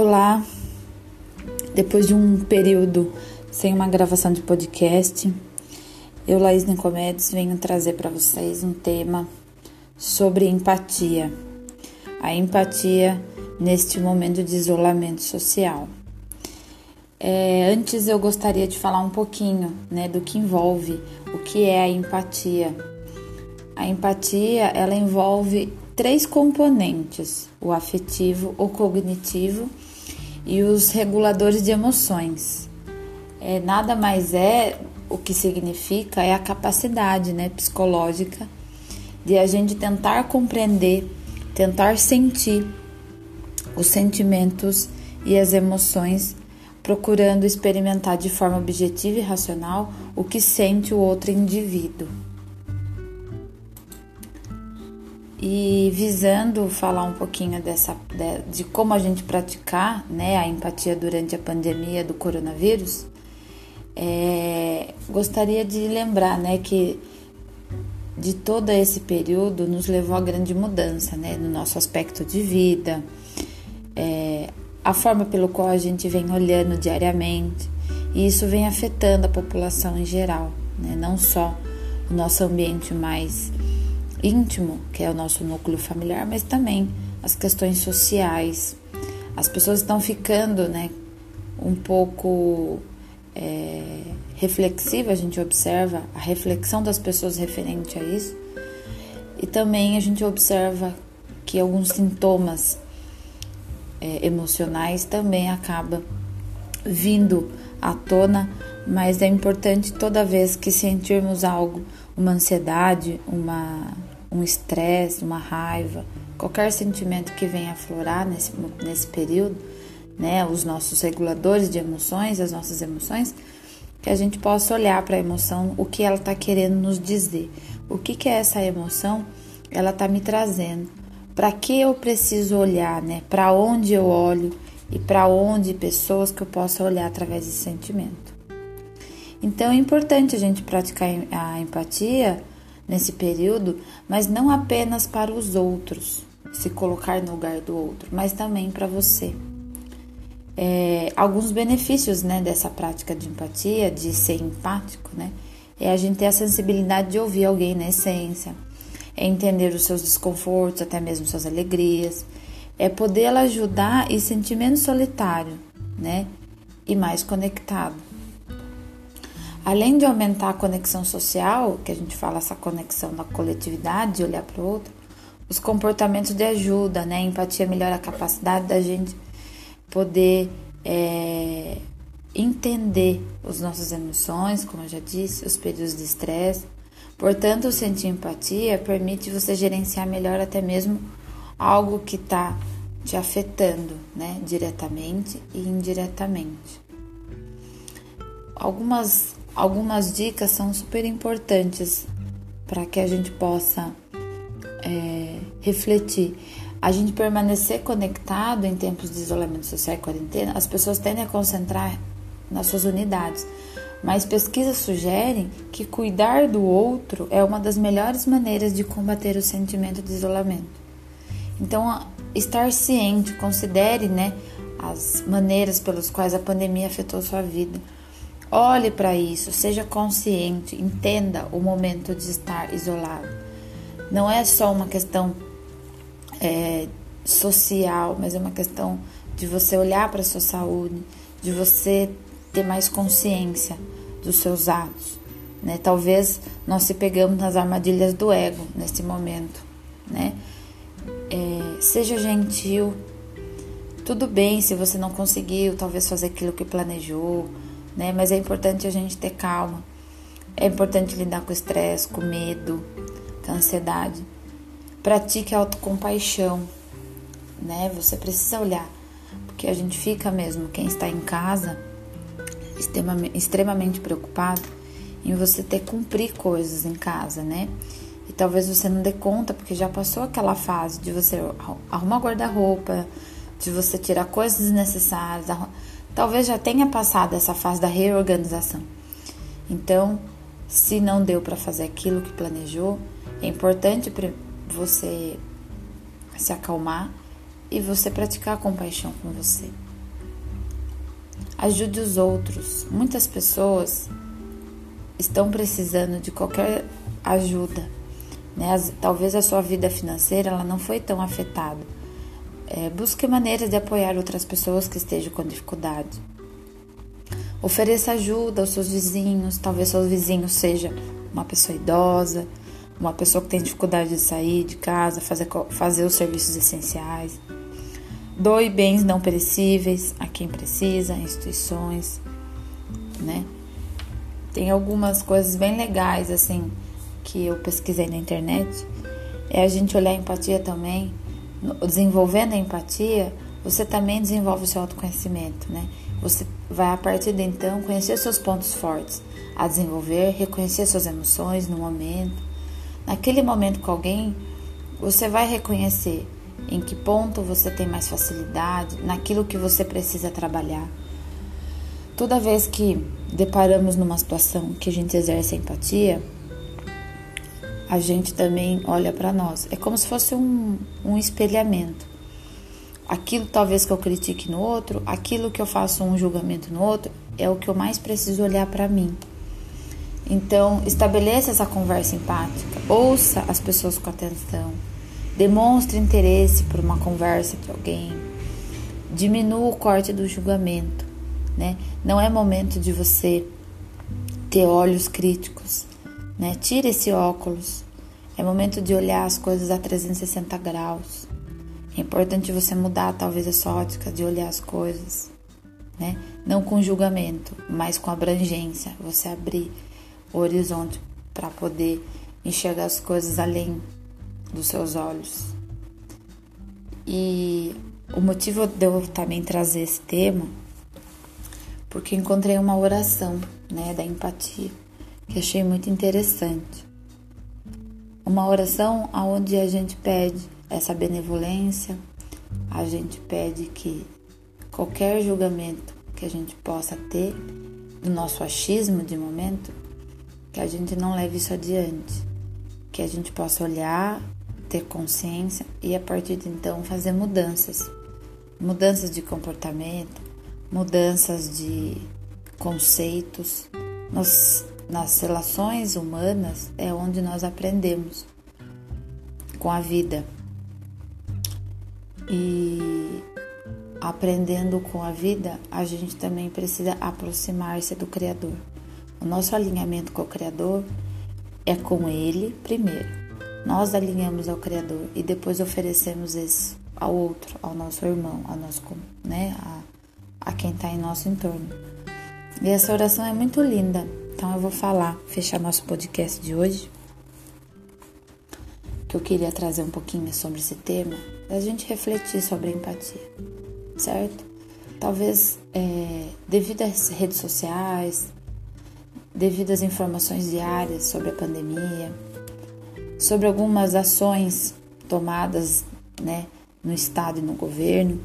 Olá, depois de um período sem uma gravação de podcast, eu, Laís Nicomedes, venho trazer para vocês um tema sobre empatia. A empatia neste momento de isolamento social. É, antes eu gostaria de falar um pouquinho né, do que envolve, o que é a empatia. A empatia ela envolve três componentes: o afetivo, o cognitivo e os reguladores de emoções. É, nada mais é o que significa é a capacidade né, psicológica de a gente tentar compreender, tentar sentir os sentimentos e as emoções, procurando experimentar de forma objetiva e racional o que sente o outro indivíduo. E visando falar um pouquinho dessa de, como a gente praticar né, a empatia durante a pandemia do coronavírus, é, gostaria de lembrar né, que de todo esse período nos levou a grande mudança né, no nosso aspecto de vida, é, a forma pelo qual a gente vem olhando diariamente, e isso vem afetando a população em geral, né, não só o nosso ambiente mais íntimo, que é o nosso núcleo familiar, mas também as questões sociais. As pessoas estão ficando, né, um pouco é, reflexiva, a gente observa a reflexão das pessoas referente a isso, e também a gente observa que alguns sintomas é, emocionais também acabam vindo à tona, mas é importante toda vez que sentirmos algo, uma ansiedade, uma um estresse, uma raiva, qualquer sentimento que venha aflorar nesse, nesse período, né, os nossos reguladores de emoções, as nossas emoções, que a gente possa olhar para a emoção, o que ela está querendo nos dizer, o que, que é essa emoção, ela está me trazendo, para que eu preciso olhar, né, para onde eu olho e para onde pessoas que eu possa olhar através desse sentimento. Então é importante a gente praticar a empatia nesse período, mas não apenas para os outros, se colocar no lugar do outro, mas também para você. É, alguns benefícios né, dessa prática de empatia, de ser empático, né, é a gente ter a sensibilidade de ouvir alguém na essência, é entender os seus desconfortos, até mesmo suas alegrias, é poder ajudar e sentir menos solitário, né, e mais conectado. Além de aumentar a conexão social, que a gente fala essa conexão da coletividade, de olhar para o outro, os comportamentos de ajuda, né? A empatia melhora a capacidade da gente poder é, entender as nossas emoções, como eu já disse, os períodos de estresse. Portanto, sentir empatia permite você gerenciar melhor até mesmo algo que está te afetando, né? Diretamente e indiretamente. Algumas algumas dicas são super importantes para que a gente possa é, refletir. A gente permanecer conectado em tempos de isolamento social e quarentena, as pessoas tendem a concentrar nas suas unidades. Mas pesquisas sugerem que cuidar do outro é uma das melhores maneiras de combater o sentimento de isolamento. Então, estar ciente, considere né, as maneiras pelas quais a pandemia afetou sua vida Olhe para isso, seja consciente, entenda o momento de estar isolado. Não é só uma questão é, social, mas é uma questão de você olhar para a sua saúde, de você ter mais consciência dos seus atos. Né? Talvez nós se pegamos nas armadilhas do ego nesse momento. Né? É, seja gentil. Tudo bem se você não conseguiu, talvez fazer aquilo que planejou né? Mas é importante a gente ter calma. É importante lidar com o estresse, com medo, com a ansiedade. Pratique a autocompaixão, né? Você precisa olhar, porque a gente fica mesmo, quem está em casa, extremamente, preocupado em você ter que cumprir coisas em casa, né? E talvez você não dê conta, porque já passou aquela fase de você arrumar guarda-roupa, de você tirar coisas desnecessárias, talvez já tenha passado essa fase da reorganização. Então, se não deu para fazer aquilo que planejou, é importante você se acalmar e você praticar compaixão com você. Ajude os outros. Muitas pessoas estão precisando de qualquer ajuda. Né? Talvez a sua vida financeira ela não foi tão afetada. É, busque maneiras de apoiar outras pessoas que estejam com dificuldade. Ofereça ajuda aos seus vizinhos. Talvez seu vizinho seja uma pessoa idosa, uma pessoa que tem dificuldade de sair de casa, fazer, fazer os serviços essenciais. Doe bens não perecíveis a quem precisa, instituições, né? Tem algumas coisas bem legais assim que eu pesquisei na internet. É a gente olhar a empatia também, desenvolvendo a empatia, você também desenvolve o seu autoconhecimento, né? Você vai a partir de então conhecer seus pontos fortes, a desenvolver, reconhecer suas emoções no momento. Naquele momento com alguém, você vai reconhecer em que ponto você tem mais facilidade, naquilo que você precisa trabalhar. Toda vez que deparamos numa situação que a gente exerce a empatia, a gente também olha para nós. É como se fosse um, um espelhamento. Aquilo talvez que eu critique no outro, aquilo que eu faço um julgamento no outro, é o que eu mais preciso olhar para mim. Então, estabeleça essa conversa empática, ouça as pessoas com atenção, demonstre interesse por uma conversa de alguém, diminua o corte do julgamento, né? Não é momento de você ter olhos críticos, né? Tire esse óculos. É momento de olhar as coisas a 360 graus. É importante você mudar talvez a sua ótica de olhar as coisas, né? Não com julgamento, mas com abrangência. Você abrir o horizonte para poder enxergar as coisas além dos seus olhos. E o motivo de eu também trazer esse tema, porque encontrei uma oração, né, da empatia, que achei muito interessante. Uma oração onde a gente pede essa benevolência, a gente pede que qualquer julgamento que a gente possa ter do nosso achismo de momento que a gente não leve isso adiante, que a gente possa olhar, ter consciência e a partir de então fazer mudanças, mudanças de comportamento, mudanças de conceitos. Nos, nas relações humanas é onde nós aprendemos com a vida. E aprendendo com a vida, a gente também precisa aproximar-se do Criador. O nosso alinhamento com o Criador é com Ele primeiro. Nós alinhamos ao Criador e depois oferecemos isso ao outro, ao nosso irmão, ao nosso, né, a, a quem está em nosso entorno. E essa oração é muito linda. Então eu vou falar, fechar nosso podcast de hoje, que eu queria trazer um pouquinho sobre esse tema, a gente refletir sobre a empatia, certo? Talvez é, devido às redes sociais, devido às informações diárias sobre a pandemia, sobre algumas ações tomadas né, no Estado e no governo,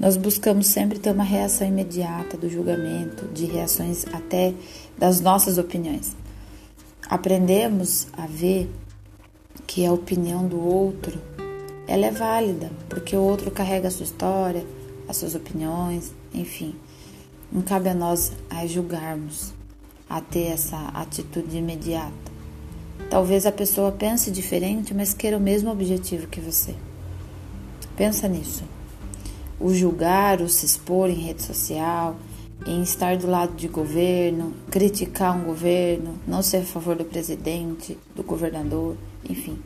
nós buscamos sempre ter uma reação imediata do julgamento, de reações até das nossas opiniões. Aprendemos a ver que a opinião do outro ela é válida, porque o outro carrega a sua história, as suas opiniões, enfim. Não cabe a nós a julgarmos a ter essa atitude imediata. Talvez a pessoa pense diferente, mas queira o mesmo objetivo que você. Pensa nisso. O julgar, o se expor em rede social, em estar do lado de governo, criticar um governo, não ser a favor do presidente, do governador, enfim.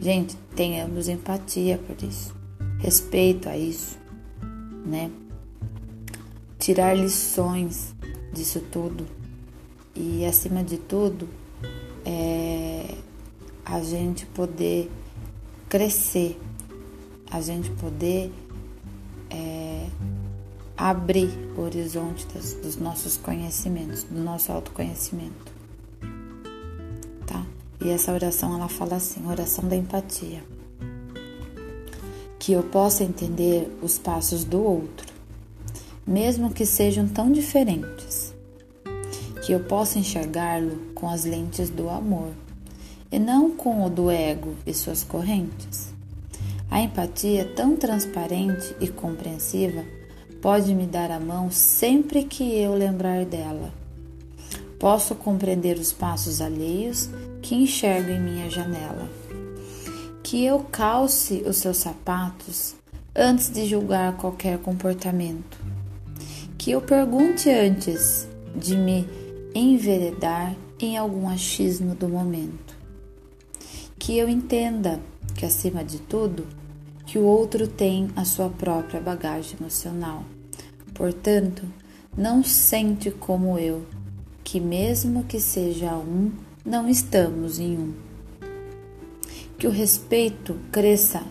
Gente, tenhamos empatia por isso, respeito a isso, né? Tirar lições disso tudo e acima de tudo é a gente poder crescer, a gente poder é, abrir o horizonte das, dos nossos conhecimentos, do nosso autoconhecimento. Tá? E essa oração ela fala assim, oração da empatia. Que eu possa entender os passos do outro, mesmo que sejam tão diferentes que eu possa enxergá-lo com as lentes do amor e não com o do ego e suas correntes. A empatia, tão transparente e compreensiva, pode me dar a mão sempre que eu lembrar dela. Posso compreender os passos alheios que enxergo em minha janela. Que eu calce os seus sapatos antes de julgar qualquer comportamento. Que eu pergunte antes de me enveredar em algum achismo do momento. Que eu entenda que, acima de tudo, que o outro tem a sua própria bagagem emocional. Portanto, não sente como eu, que mesmo que seja um, não estamos em um. Que o respeito cresça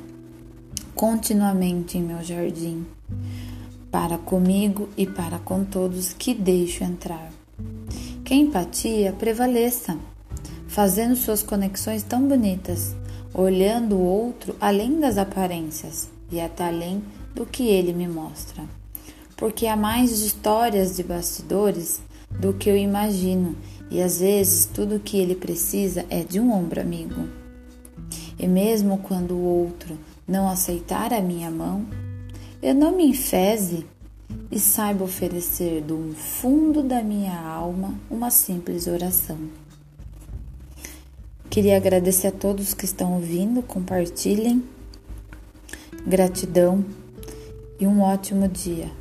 continuamente em meu jardim, para comigo e para com todos que deixo entrar. Que a empatia prevaleça, fazendo suas conexões tão bonitas olhando o outro além das aparências e até além do que ele me mostra. Porque há mais histórias de bastidores do que eu imagino, e às vezes tudo o que ele precisa é de um ombro amigo. E mesmo quando o outro não aceitar a minha mão, eu não me enfeze e saiba oferecer do fundo da minha alma uma simples oração. Queria agradecer a todos que estão ouvindo, compartilhem. Gratidão e um ótimo dia.